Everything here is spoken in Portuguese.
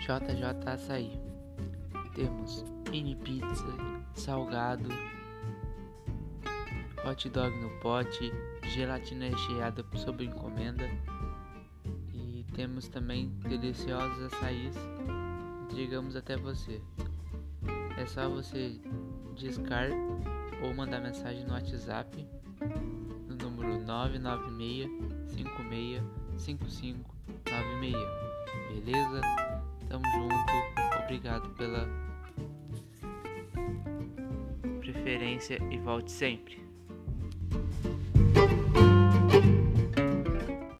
JJ Açaí. Temos mini pizza, salgado, hot dog no pote, gelatina recheada sob encomenda e temos também deliciosos açaís entregamos até você. É só você discar ou mandar mensagem no WhatsApp no número 996 56 5596. Beleza? Obrigado pela preferência e volte sempre.